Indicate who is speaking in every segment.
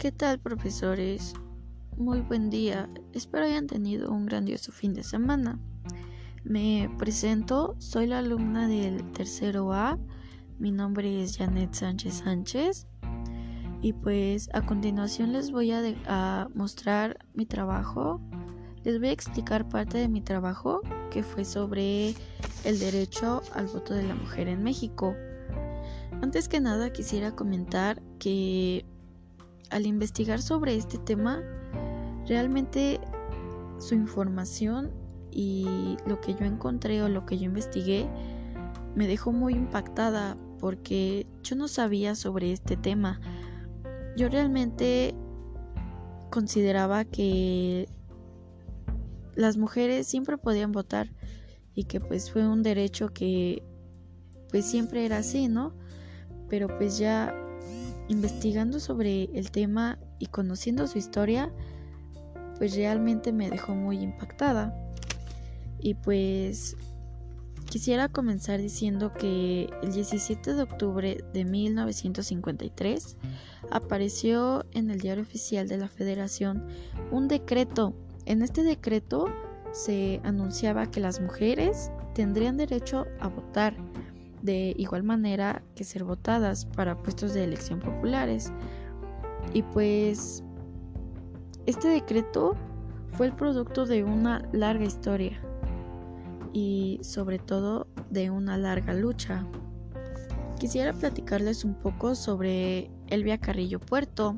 Speaker 1: ¿Qué tal profesores? Muy buen día, espero hayan tenido un grandioso fin de semana. Me presento, soy la alumna del tercero A, mi nombre es Janet Sánchez Sánchez y pues a continuación les voy a, a mostrar mi trabajo, les voy a explicar parte de mi trabajo que fue sobre el derecho al voto de la mujer en México. Antes que nada quisiera comentar que al investigar sobre este tema, realmente su información y lo que yo encontré o lo que yo investigué me dejó muy impactada porque yo no sabía sobre este tema. Yo realmente consideraba que las mujeres siempre podían votar y que pues fue un derecho que pues siempre era así, ¿no? Pero pues ya investigando sobre el tema y conociendo su historia, pues realmente me dejó muy impactada. Y pues quisiera comenzar diciendo que el 17 de octubre de 1953 apareció en el diario oficial de la Federación un decreto. En este decreto se anunciaba que las mujeres tendrían derecho a votar de igual manera que ser votadas para puestos de elección populares. Y pues este decreto fue el producto de una larga historia y sobre todo de una larga lucha. Quisiera platicarles un poco sobre Elvia Carrillo Puerto.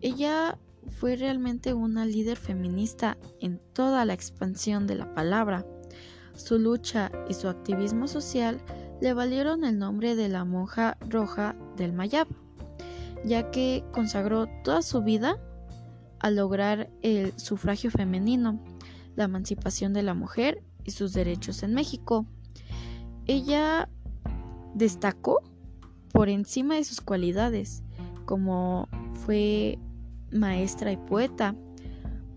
Speaker 1: Ella fue realmente una líder feminista en toda la expansión de la palabra. Su lucha y su activismo social le valieron el nombre de la monja roja del Mayab, ya que consagró toda su vida a lograr el sufragio femenino, la emancipación de la mujer y sus derechos en México. Ella destacó por encima de sus cualidades, como fue maestra y poeta,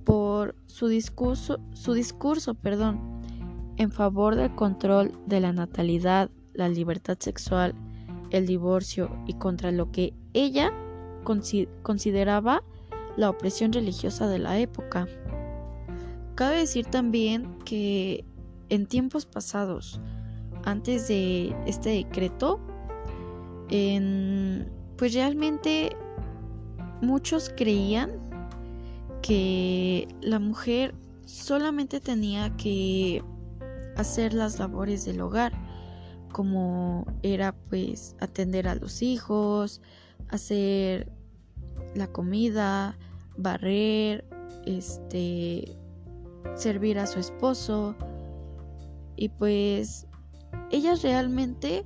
Speaker 1: por su discurso, su discurso, perdón, en favor del control de la natalidad, la libertad sexual, el divorcio y contra lo que ella consideraba la opresión religiosa de la época. Cabe decir también que en tiempos pasados, antes de este decreto, pues realmente muchos creían que la mujer solamente tenía que hacer las labores del hogar, como era pues atender a los hijos, hacer la comida, barrer, este servir a su esposo y pues ellas realmente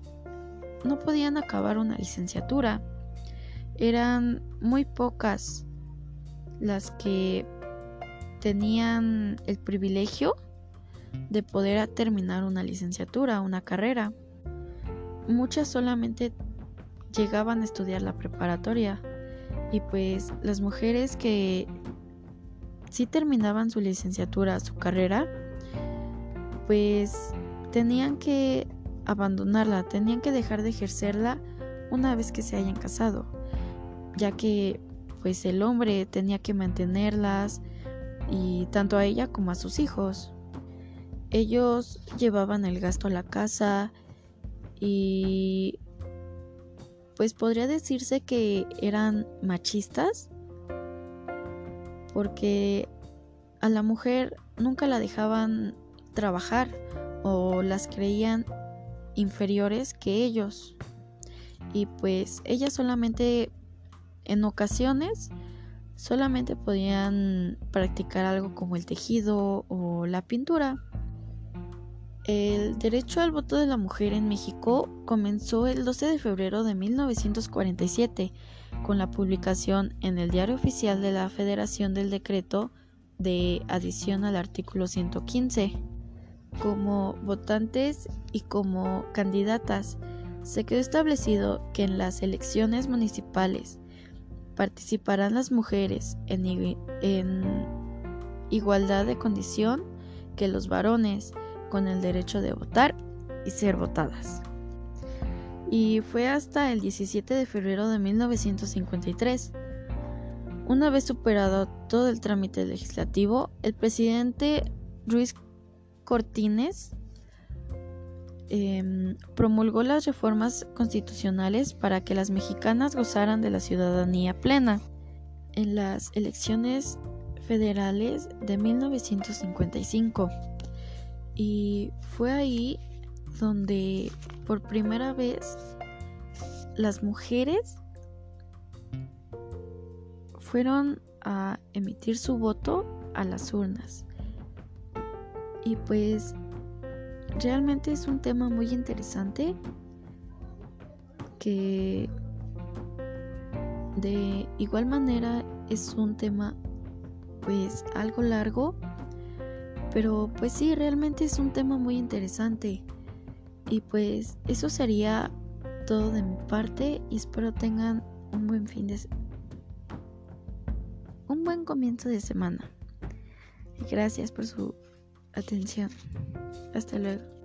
Speaker 1: no podían acabar una licenciatura. Eran muy pocas las que tenían el privilegio de poder terminar una licenciatura, una carrera. Muchas solamente llegaban a estudiar la preparatoria y pues las mujeres que sí terminaban su licenciatura, su carrera, pues tenían que abandonarla, tenían que dejar de ejercerla una vez que se hayan casado, ya que pues el hombre tenía que mantenerlas y tanto a ella como a sus hijos. Ellos llevaban el gasto a la casa y pues podría decirse que eran machistas porque a la mujer nunca la dejaban trabajar o las creían inferiores que ellos. Y pues ellas solamente en ocasiones solamente podían practicar algo como el tejido o la pintura el derecho al voto de la mujer en México comenzó el 12 de febrero de 1947 con la publicación en el Diario Oficial de la Federación del decreto de adición al artículo 115. Como votantes y como candidatas, se quedó establecido que en las elecciones municipales participarán las mujeres en, en igualdad de condición que los varones con el derecho de votar y ser votadas. Y fue hasta el 17 de febrero de 1953 una vez superado todo el trámite legislativo, el presidente Ruiz Cortines em, promulgó las reformas constitucionales para que las mexicanas gozaran de la ciudadanía plena. En las elecciones federales de 1955. Y fue ahí donde por primera vez las mujeres fueron a emitir su voto a las urnas. Y pues realmente es un tema muy interesante que de igual manera es un tema pues algo largo, pero pues sí, realmente es un tema muy interesante. Y pues eso sería todo de mi parte y espero tengan un buen fin de un buen comienzo de semana. Gracias por su atención. Hasta luego.